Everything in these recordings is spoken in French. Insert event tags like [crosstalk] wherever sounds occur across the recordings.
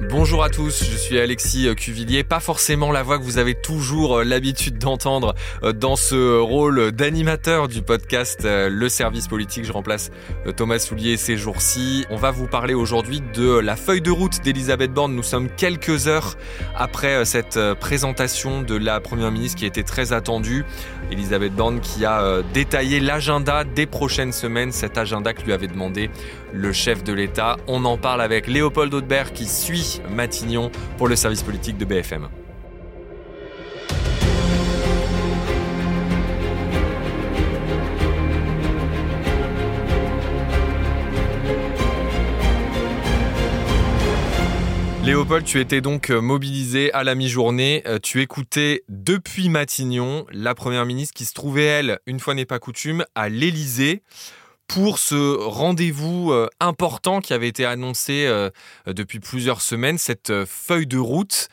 Bonjour à tous, je suis Alexis Cuvillier, pas forcément la voix que vous avez toujours euh, l'habitude d'entendre euh, dans ce rôle d'animateur du podcast euh, Le Service Politique. Je remplace Thomas Soulier ces jours-ci. On va vous parler aujourd'hui de la feuille de route d'Elisabeth Borne. Nous sommes quelques heures après cette présentation de la Première ministre qui était très attendue. Elisabeth Borne qui a détaillé l'agenda des prochaines semaines, cet agenda que lui avait demandé le chef de l'État. On en parle avec Léopold Audebert qui suit Matignon pour le service politique de BFM. Léopold, tu étais donc mobilisé à la mi-journée. Euh, tu écoutais depuis Matignon la première ministre qui se trouvait, elle, une fois n'est pas coutume, à l'Élysée pour ce rendez-vous euh, important qui avait été annoncé euh, depuis plusieurs semaines, cette euh, feuille de route.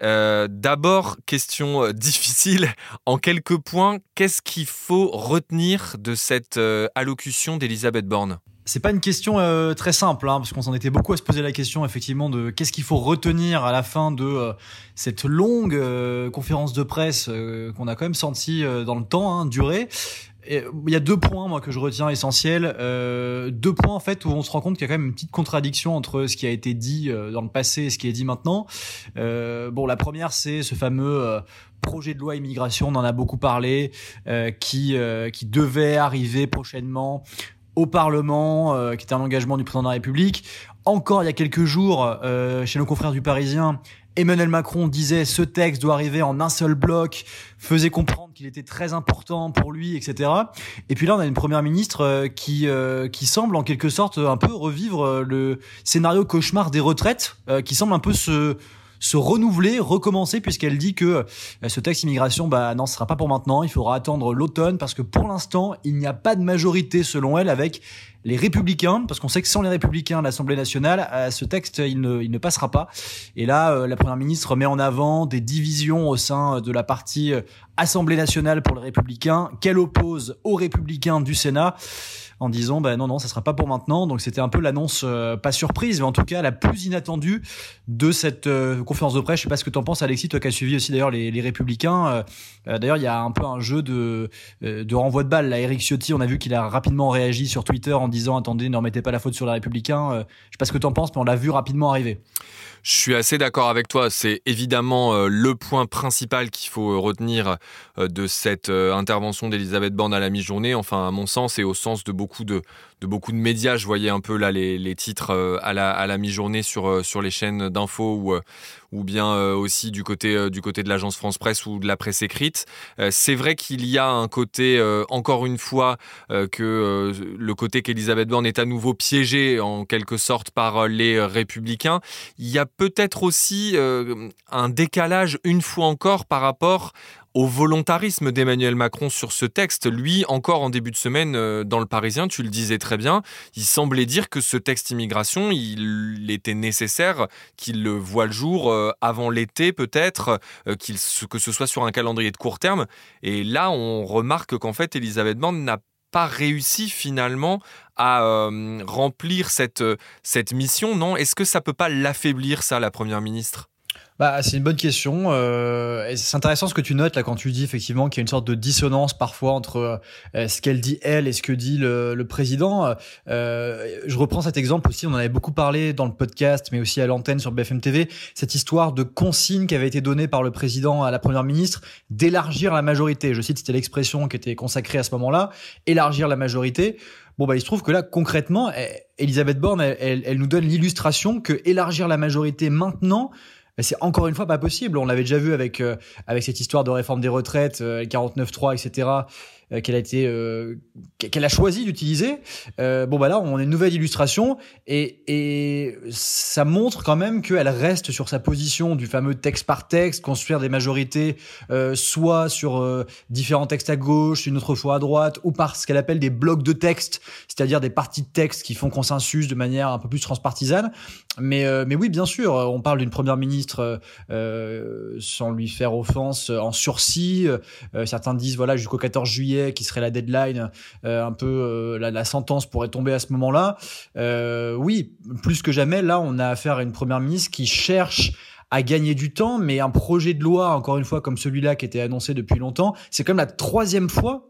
D'abord, question [laughs] difficile, en quelques points, qu'est-ce qu'il faut retenir de cette allocution d'Elisabeth Borne? C'est pas une question très simple, hein, parce qu'on s'en était beaucoup à se poser la question effectivement de qu'est-ce qu'il faut retenir à la fin de cette longue conférence de presse qu'on a quand même senti dans le temps hein, durer il y a deux points moi que je retiens essentiels, euh, deux points en fait où on se rend compte qu'il y a quand même une petite contradiction entre ce qui a été dit euh, dans le passé et ce qui est dit maintenant. Euh, bon, la première c'est ce fameux euh, projet de loi immigration, on en a beaucoup parlé, euh, qui qui devait arriver prochainement au Parlement, qui était un engagement du président de la République. Encore il y a quelques jours, chez nos confrères du Parisien, Emmanuel Macron disait ce texte doit arriver en un seul bloc, faisait comprendre qu'il était très important pour lui, etc. Et puis là, on a une première ministre euh, qui euh, qui semble en quelque sorte un peu revivre euh, le scénario cauchemar des retraites, qui semble un peu se se renouveler, recommencer, puisqu'elle dit que ce texte immigration, bah non, ce sera pas pour maintenant. Il faudra attendre l'automne parce que pour l'instant, il n'y a pas de majorité selon elle avec les républicains, parce qu'on sait que sans les républicains, l'Assemblée nationale, euh, ce texte, il ne, ne passera pas. Et là, euh, la Première ministre met en avant des divisions au sein de la partie euh, Assemblée nationale pour les républicains, qu'elle oppose aux républicains du Sénat en disant ben non non ça sera pas pour maintenant. Donc c'était un peu l'annonce pas surprise mais en tout cas la plus inattendue de cette conférence de presse. Je sais pas ce que tu en penses Alexis toi qui as suivi aussi d'ailleurs les, républicains d'ailleurs il y a un peu un jeu de de renvoi de balle là. Eric Ciotti on a vu qu'il a rapidement réagi sur Twitter en disant attendez, ne remettez pas la faute sur les républicains. Euh, je sais pas ce que tu en penses, mais on l'a vu rapidement arriver. Je suis assez d'accord avec toi. C'est évidemment euh, le point principal qu'il faut retenir euh, de cette intervention d'Elisabeth Borne à la mi-journée. Enfin, à mon sens, et au sens de beaucoup de, beaucoup de médias. Je voyais un peu là les, titres à la, à la mi-journée sur, sur les chaînes d'infos ou, ou bien aussi du côté, du côté de l'agence France Presse ou de la presse écrite. C'est vrai qu'il y a un côté, encore une fois, que le côté qu'Elisabeth Borne est à nouveau piégée en quelque sorte par les républicains. Il y a peut-être aussi euh, un décalage une fois encore par rapport au volontarisme d'Emmanuel Macron sur ce texte. Lui, encore en début de semaine euh, dans le Parisien, tu le disais très bien, il semblait dire que ce texte immigration, il était nécessaire qu'il le voit le jour euh, avant l'été peut-être, que ce soit sur un calendrier de court terme. Et là, on remarque qu'en fait, Elisabeth Borne n'a pas réussi finalement à euh, remplir cette, cette mission, non? Est-ce que ça peut pas l'affaiblir, ça, la Première ministre? Bah, c'est une bonne question. Euh, c'est intéressant ce que tu notes là quand tu dis effectivement qu'il y a une sorte de dissonance parfois entre euh, ce qu'elle dit elle et ce que dit le, le président. Euh, je reprends cet exemple aussi. On en avait beaucoup parlé dans le podcast, mais aussi à l'antenne sur BFM TV. Cette histoire de consigne qui avait été donnée par le président à la première ministre d'élargir la majorité. Je cite, c'était l'expression qui était consacrée à ce moment-là. Élargir la majorité. Bon, bah, il se trouve que là, concrètement, eh, Elisabeth Borne, elle, elle nous donne l'illustration que élargir la majorité maintenant, c'est encore une fois pas possible. On l'avait déjà vu avec euh, avec cette histoire de réforme des retraites, euh, 49.3, etc. Euh, qu'elle a été euh, qu'elle a choisi d'utiliser. Euh, bon bah là on a une nouvelle illustration et, et ça montre quand même qu'elle reste sur sa position du fameux texte par texte, construire des majorités soit sur différents textes à gauche, une autre fois à droite, ou par ce qu'elle appelle des blocs de texte, c'est-à-dire des parties de texte qui font consensus de manière un peu plus transpartisane. Mais mais oui bien sûr, on parle d'une première ministre sans lui faire offense en sursis. certains disent voilà jusqu'au 14 juillet qui serait la deadline, un peu la, sentence pourrait tomber à ce moment-là. oui, plus que jamais, là, on a affaire à une première ministre qui cherche à gagner du temps, mais un projet de loi, encore une fois, comme celui-là qui était annoncé depuis longtemps, c'est quand même la troisième fois,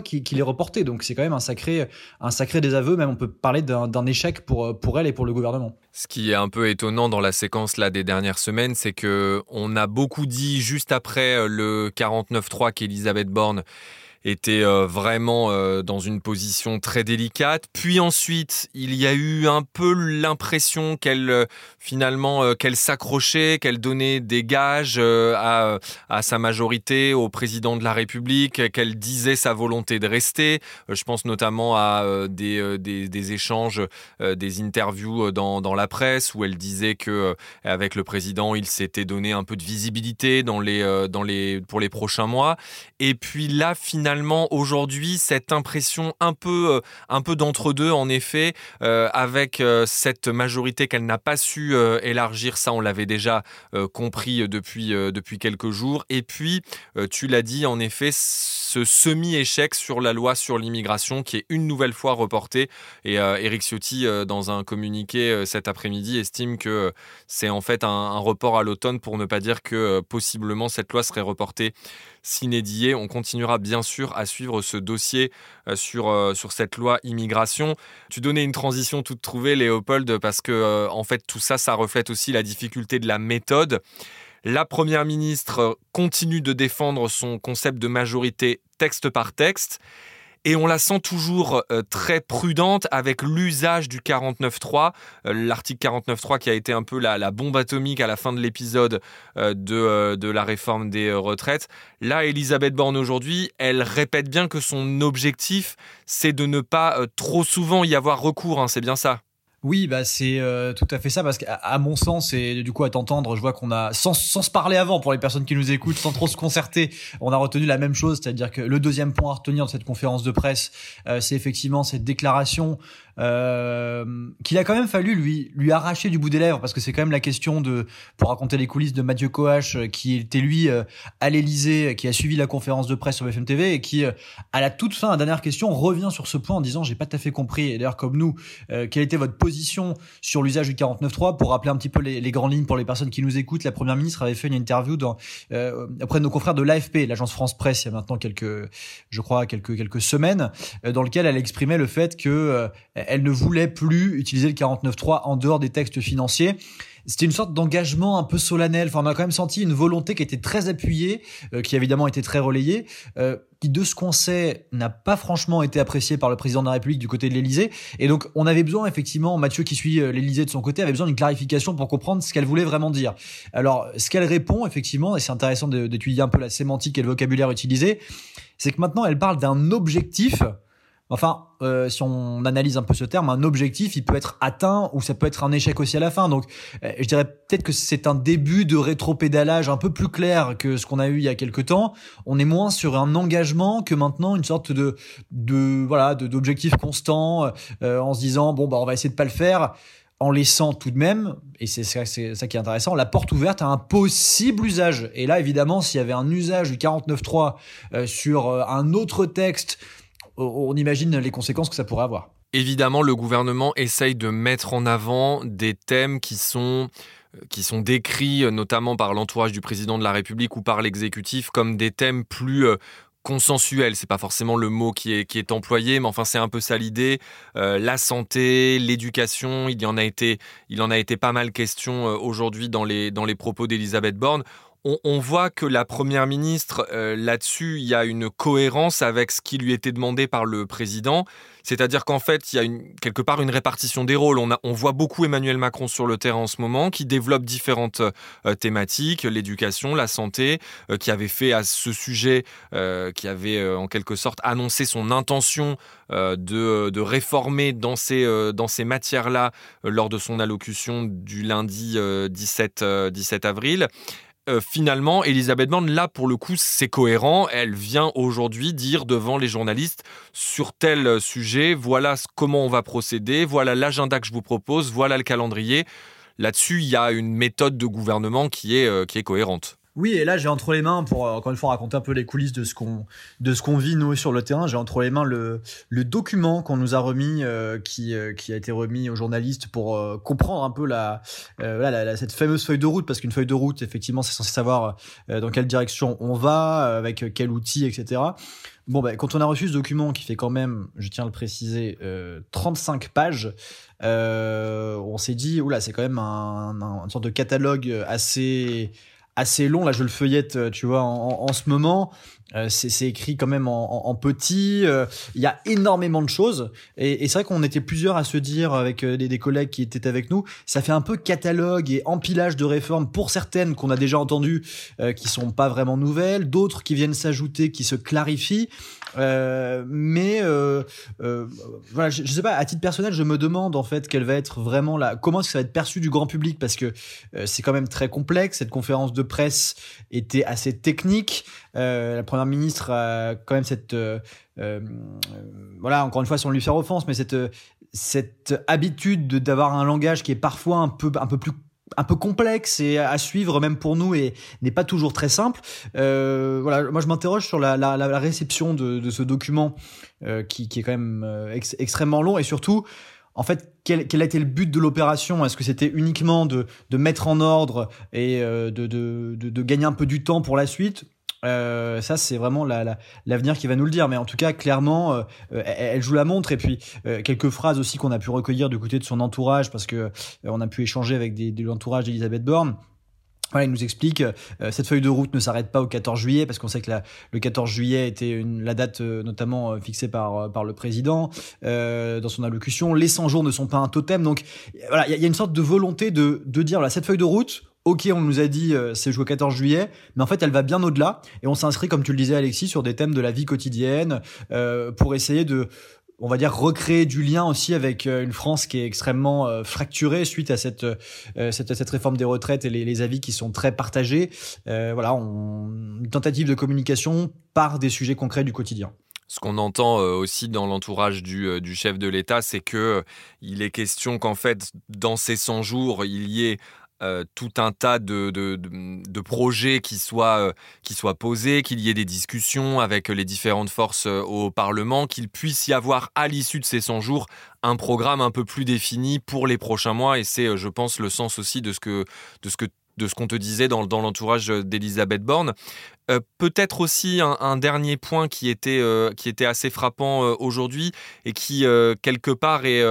qu'il est reporté. Donc c'est quand même un sacré, sacré désaveu. Même on peut parler d'un échec pour, elle et pour le gouvernement. Ce qui est un peu étonnant dans la séquence là des dernières semaines, c'est que on a beaucoup dit juste après le 49.3 qu'Elisabeth Borne était euh, vraiment euh, dans une position très délicate. Puis ensuite, il y a eu un peu l'impression qu'elle euh, finalement qu'elle s'accrochait, qu'elle donnait des gages à, sa majorité, au président de la République, qu'elle disait sa volonté de rester. je pense notamment à des, échanges, des interviews dans, dans, la presse où elle disait que avec le président, il s'était donné un peu de visibilité dans les, dans les, pour les prochains mois. Et puis là, finalement, aujourd'hui cette impression un peu, euh, d'entre-deux en effet, euh, avec euh, cette majorité qu'elle n'a pas su élargir, ça on l'avait déjà compris depuis, quelques jours. Et puis, tu l'as dit en effet, ce semi-échec sur la loi sur l'immigration qui est une nouvelle fois reporté. Et Eric Ciotti, dans un communiqué cet après-midi, estime que c'est en fait un, un report à l'automne pour ne pas dire que possiblement cette loi serait reportée s'inédier. On continuera bien sûr à suivre ce dossier euh, sur, euh, sur cette loi immigration. Tu donnais une transition toute trouvée, Léopold, parce que euh, en fait tout ça, ça reflète aussi la difficulté de la méthode. La Première ministre continue de défendre son concept de majorité texte par texte et on la sent toujours euh, très prudente avec l'usage du 49.3, euh, l'article 49.3 qui a été un peu la, bombe atomique à la fin de l'épisode euh, de, de, la réforme des retraites. Là, Elisabeth Borne aujourd'hui, elle répète bien que son objectif, c'est de ne pas trop souvent y avoir recours, hein, c'est bien ça? Oui, bah c'est euh, tout à fait ça parce qu'à mon sens et du coup à t'entendre, je vois qu'on a sans, sans se parler avant pour les personnes qui nous écoutent, sans trop se concerter, on a retenu la même chose, c'est-à-dire que le deuxième point à retenir de cette conférence de presse, euh, c'est effectivement cette déclaration euh, qu'il a quand même fallu lui lui arracher du bout des lèvres parce que c'est quand même la question de pour raconter les coulisses de Mathieu Coache euh, qui était lui euh, à l'Elysée qui a suivi la conférence de presse sur BFM TV et qui à la toute fin la dernière question revient sur ce point en disant j'ai pas tout à fait compris. Et d'ailleurs comme nous quelle était votre position sur l'usage du 49.3 pour rappeler un petit peu les, grandes lignes pour les personnes qui nous écoutent la première ministre avait fait une interview dans euh, auprès de nos confrères de l'AFP l'agence France Presse il y a maintenant quelques je crois quelques quelques semaines dans lequel elle exprimait le fait que elle ne voulait plus utiliser le 49.3 en dehors des textes financiers. C'était une sorte d'engagement un peu solennel. Enfin, on a quand même senti une volonté qui était très appuyée, euh, qui évidemment été très relayée, euh, qui de ce qu'on sait n'a pas franchement été appréciée par le président de la République du côté de l'Élysée. Et donc, on avait besoin effectivement, Mathieu qui suit euh, l'Élysée de son côté, avait besoin d'une clarification pour comprendre ce qu'elle voulait vraiment dire. Alors, ce qu'elle répond effectivement, et c'est intéressant d'étudier un peu la sémantique et le vocabulaire utilisé, c'est que maintenant elle parle d'un objectif Enfin, euh, si on analyse un peu ce terme, un objectif, il peut être atteint ou ça peut être un échec aussi à la fin. Donc, euh, je dirais peut-être que c'est un début de rétropédalage un peu plus clair que ce qu'on a eu il y a quelques temps. On est moins sur un engagement que maintenant une sorte de, de voilà, d'objectif constant euh, en se disant bon bah on va essayer de pas le faire en laissant tout de même, et c'est ça, qui est intéressant, la porte ouverte à un possible usage. Et là, évidemment, s'il y avait un usage du 49.3 sur un autre texte on imagine les conséquences que ça pourrait avoir. Évidemment, le gouvernement essaye de mettre en avant des thèmes qui sont euh, qui sont décrits euh, notamment par l'entourage du président de la République ou par l'exécutif comme des thèmes plus euh, consensuels. C'est pas forcément le mot qui est, qui est employé, mais enfin c'est un peu ça l'idée. la santé, l'éducation, il y en a été, il en a été pas mal question aujourd'hui dans les, dans les propos d'Elisabeth Borne on, voit que la Première ministre, euh, là-dessus, il y a une cohérence avec ce qui lui était demandé par le président. C'est-à-dire qu'en fait, il y a quelque part une répartition des rôles. On, voit beaucoup Emmanuel Macron sur le terrain en ce moment, qui développe différentes euh, thématiques, l'éducation, la santé, euh, qui avait fait à ce sujet, qui avait en quelque sorte annoncé son intention de, réformer dans ces, matières-là lors de son allocution du lundi 17, 17 avril. Euh, finalement, Elisabeth Borne, là, pour le coup, c'est cohérent. Elle vient aujourd'hui dire devant les journalistes sur tel sujet, voilà comment on va procéder, voilà l'agenda que je vous propose, voilà le calendrier. Là-dessus, il y a une méthode de gouvernement qui est, euh, qui est cohérente. Oui, et là j'ai entre les mains pour euh, encore une fois raconter un peu les coulisses de ce qu'on de vit nous sur le terrain. J'ai entre les mains le le document qu'on nous a remis, euh, qui euh, qui a été remis aux journalistes pour comprendre un peu la, la, cette fameuse feuille de route, parce qu'une feuille de route, effectivement, c'est censé savoir dans quelle direction on va, avec quel outil, etc. Bon, ben, quand on a reçu ce document qui fait quand même, je tiens à le préciser, 35 pages, on s'est dit, oula, c'est quand même un, un, une sorte de catalogue assez assez long. Là, je le feuillette, euh, tu vois, en, en ce moment. Euh, c'est écrit quand même en, petit. Euh, il y a énormément de choses. Et, c'est vrai qu'on était plusieurs à se dire, avec des, des, collègues qui étaient avec nous, ça fait un peu catalogue et empilage de réformes pour certaines qu'on a déjà entendues, qui sont pas vraiment nouvelles, d'autres qui viennent s'ajouter, qui se clarifient. Euh, mais euh, euh, voilà, je, je, sais pas. À titre personnel, je me demande en fait quelle va être vraiment la, comment ça va être perçu du grand public? Parce que euh, c'est quand même très complexe. Cette conférence de presse était assez technique. Euh, la première ministre a quand même cette, voilà, encore une fois, sans lui faire offense, mais cette cette habitude d'avoir un langage qui est parfois un peu un peu plus un peu complexe et à suivre même pour nous et n'est pas toujours très simple. Euh, voilà, moi je m'interroge sur la, réception de, ce document euh, qui, qui, est quand même euh, extrêmement long et surtout en fait, quel, quel, a été le but de l'opération? Est-ce que c'était uniquement de, mettre en ordre et euh, de, de, gagner un peu du temps pour la suite? Euh, ça, c'est vraiment l'avenir la, qui va nous le dire. Mais en tout cas, clairement, euh, elle, joue la montre. Et puis, euh, quelques phrases aussi qu'on a pu recueillir du côté de son entourage, parce que on a pu échanger avec des, de l'entourage d'Elisabeth Borne. Voilà, il nous explique cette feuille de route ne s'arrête pas au 14 juillet parce qu'on sait que la, le 14 juillet était une, la date notamment fixée par par le président dans son allocution. Les 100 jours ne sont pas un totem, donc voilà, il y, y, a une sorte de volonté de de dire voilà cette feuille de route ok, on nous a dit euh, c'est jusqu'au 14 juillet, mais en fait elle va bien au-delà et on s'inscrit, comme tu le disais Alexis, sur des thèmes de la vie quotidienne euh, pour essayer de on va dire recréer du lien aussi avec euh, une France qui est extrêmement euh, fracturée suite à cette, cette, cette réforme des retraites et les, les, avis qui sont très partagés. voilà, on, une tentative de communication par des sujets concrets du quotidien. Ce qu'on entend aussi dans l'entourage du, du, chef de l'État, c'est que il est question qu'en fait, dans ces 100 jours, il y ait euh, tout un tas de, de, projets qui soient, euh, qui soient posés, qu'il y ait des discussions avec les différentes forces euh, au Parlement, qu'il puisse y avoir à l'issue de ces 100 jours un programme un peu plus défini pour les prochains mois. Et c'est, je pense, le sens aussi de ce que, de ce que de ce qu'on te disait dans, dans l'entourage d'Elisabeth Borne. Peut-être aussi un, un, dernier point qui était, qui était assez frappant aujourd'hui et qui, quelque part, est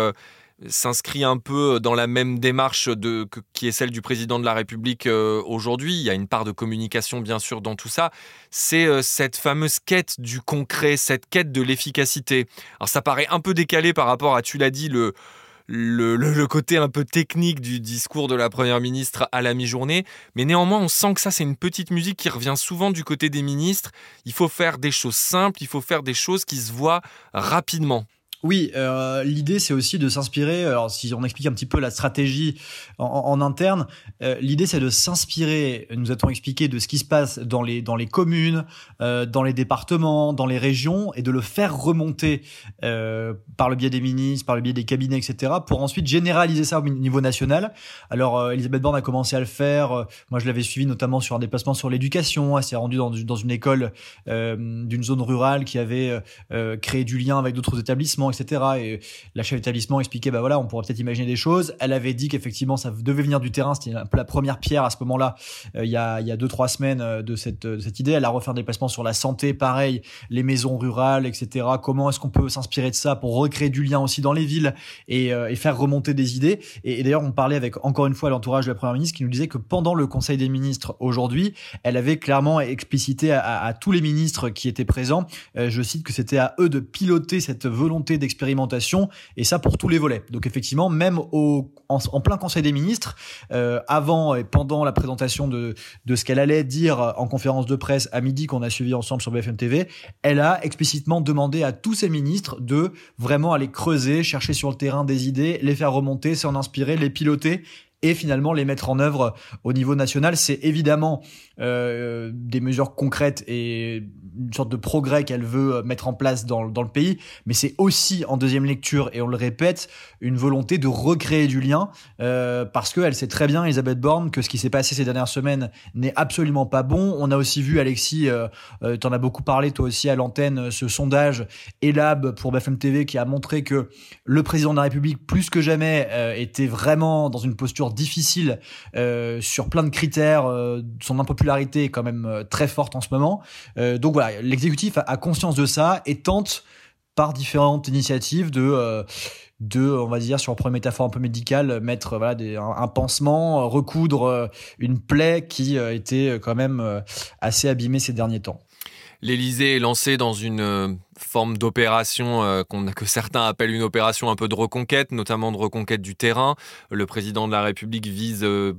s'inscrit un peu dans la même démarche de, qui est celle du président de la République euh, aujourd'hui. Il y a une part de communication, bien sûr, dans tout ça. C'est euh, cette fameuse quête du concret, cette quête de l'efficacité. Alors, ça paraît un peu décalé par rapport à, tu l'as dit, le, le, le, côté un peu technique du discours de la Première ministre à la mi-journée. Mais néanmoins, on sent que ça, c'est une petite musique qui revient souvent du côté des ministres. Il faut faire des choses simples, il faut faire des choses qui se voient rapidement. Oui, euh, l'idée c'est aussi de s'inspirer. Alors si on explique un petit peu la stratégie en, interne, euh, l'idée c'est de s'inspirer. Nous a-t-on expliqué de ce qui se passe dans les dans les communes, euh, dans les départements, dans les régions, et de le faire remonter euh, par le biais des ministres, par le biais des cabinets, etc. Pour ensuite généraliser ça au niveau national. Alors euh, Elisabeth Borne a commencé à le faire. Euh, moi je l'avais suivi notamment sur un déplacement sur l'éducation. Elle s'est rendue dans, dans une école d'une zone rurale qui avait créé du lien avec d'autres établissements etc. Et la chef d'établissement expliquait, bah voilà, on pourrait peut-être imaginer des choses. Elle avait dit qu'effectivement, ça devait venir du terrain. C'était la première pierre à ce moment-là, euh, il y a il y a deux trois semaines euh, de cette cette idée. Elle a refait un déplacement sur la santé, pareil, les maisons rurales, etc. Comment est-ce qu'on peut s'inspirer de ça pour recréer du lien aussi dans les villes et, euh, faire remonter des idées? Et, d'ailleurs, on parlait avec encore une fois l'entourage de la première ministre qui nous disait que pendant le Conseil des ministres aujourd'hui, elle avait clairement explicité à, tous les ministres qui étaient présents, je cite que c'était à eux de piloter cette volonté d'expérimentation et ça pour tous les volets. Donc effectivement, même au, en, plein Conseil des ministres, euh, avant et pendant la présentation de, ce qu'elle allait dire en conférence de presse à midi qu'on a suivi ensemble sur BFM TV, elle a explicitement demandé à tous ses ministres de vraiment aller creuser, chercher sur le terrain des idées, les faire remonter, s'en inspirer, les piloter et finalement les mettre en œuvre au niveau national. C'est évidemment euh, des mesures concrètes et une sorte de progrès qu'elle veut mettre en place dans, dans le pays, mais c'est aussi en deuxième lecture, et on le répète, une volonté de recréer du lien, euh, parce qu'elle sait très bien, Elisabeth Borne, que ce qui s'est passé ces dernières semaines n'est absolument pas bon. On a aussi vu, Alexis, euh, euh, tu en as beaucoup parlé toi aussi à l'antenne, ce sondage Elab pour BFM TV qui a montré que le président de la République, plus que jamais, euh, était vraiment dans une posture difficile euh, sur plein de critères. Euh, son impopularité est quand même très forte en ce moment. donc voilà, l'exécutif a, conscience de ça et tente par différentes initiatives de de, on va dire, sur une métaphore un peu médicale, mettre voilà, un, pansement, recoudre une plaie qui était quand même assez abîmée ces derniers temps. L'Élysée est lancé dans une forme d'opération euh, que certains appellent une opération un peu de reconquête, notamment de reconquête du terrain. Le président de la République vise euh,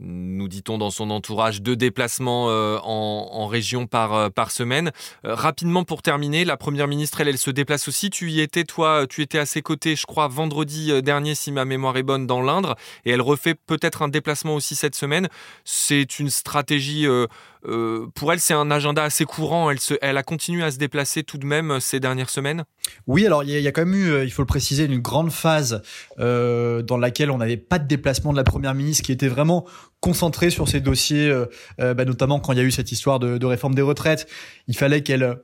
nous dit-on dans son entourage, deux déplacements euh, en, en, région par, euh, semaine. Euh, rapidement pour terminer, la Première ministre, elle, elle se déplace aussi. Tu y étais, toi, tu étais à ses côtés, je crois, vendredi dernier, si ma mémoire est bonne, dans l'Indre, et elle refait peut-être un déplacement aussi cette semaine. C'est une stratégie... Euh, pour elle, c'est un agenda assez courant. Elle, a continué à se déplacer tout de même ces dernières semaines Oui, alors il y, a quand même eu, il faut le préciser, une grande phase euh, dans laquelle on n'avait pas de déplacement de la Première ministre qui était vraiment concentrée sur ces dossiers, euh, euh, bah, notamment quand il y a eu cette histoire de réforme des retraites. Il fallait qu'elle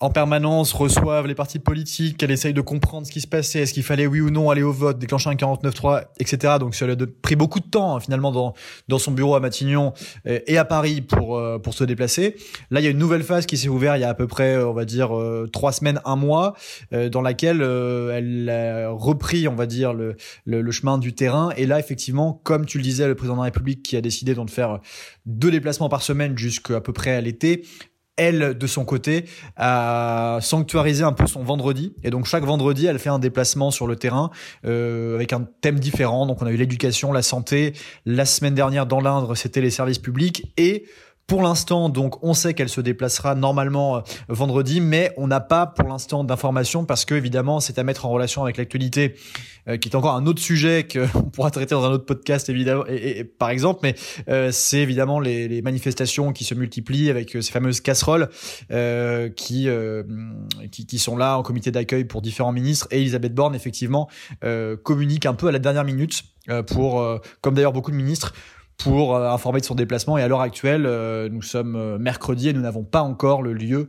en permanence reçoivent les partis politiques, qu'elle essaye de comprendre ce qui se passait, est-ce qu'il fallait oui ou non aller au vote, déclencher un 49-3, etc. Donc ça a pris beaucoup de temps hein, finalement dans, dans son bureau à Matignon et, et à Paris pour, euh, pour se déplacer. Là, il y a une nouvelle phase qui s'est ouverte il y a à peu près, on va dire, euh, trois semaines, un mois, euh, dans laquelle elle a repris, on va dire, le, le, le, chemin du terrain. Et là, effectivement, comme tu le disais, le président de la République qui a décidé donc de faire deux déplacements par semaine jusqu'à peu près à l'été, elle, de son côté, a sanctuarisé un peu son vendredi. Et donc chaque vendredi, elle fait un déplacement sur le terrain euh, avec un thème différent. Donc on a eu l'éducation, la santé. La semaine dernière, dans l'Indre, c'était les services publics. Et pour l'instant, donc, on sait qu'elle se déplacera normalement euh, vendredi, mais on n'a pas pour l'instant d'informations parce que évidemment, c'est à mettre en relation avec l'actualité, euh, qui est encore un autre sujet [laughs] qu'on pourra traiter dans un autre podcast évidemment, et, et, par exemple. Mais euh, c'est évidemment les, les, manifestations qui se multiplient avec euh, ces fameuses casseroles euh, qui, qui, qui sont là en comité d'accueil pour différents ministres. Et Elisabeth Borne effectivement communique un peu à la dernière minute pour, comme d'ailleurs beaucoup de ministres pour euh, informer de son déplacement. Et à l'heure actuelle, euh, nous sommes euh, mercredi et nous n'avons pas encore le lieu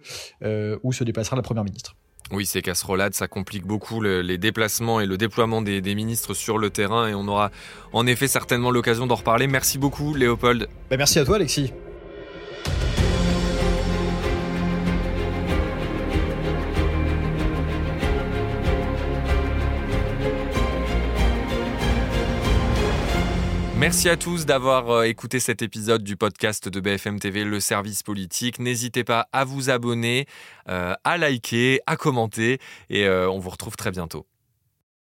où se déplacera la Première ministre. Oui, ces casserolades, ça complique beaucoup le, les déplacements et le déploiement des, des, ministres sur le terrain et on aura en effet certainement l'occasion d'en reparler. Merci beaucoup Léopold. Ben merci à toi Alexis. Merci à tous d'avoir euh, écouté cet épisode du podcast de BFM TV, le service politique. N'hésitez pas à vous abonner, euh, à liker, à commenter et euh, on vous retrouve très bientôt.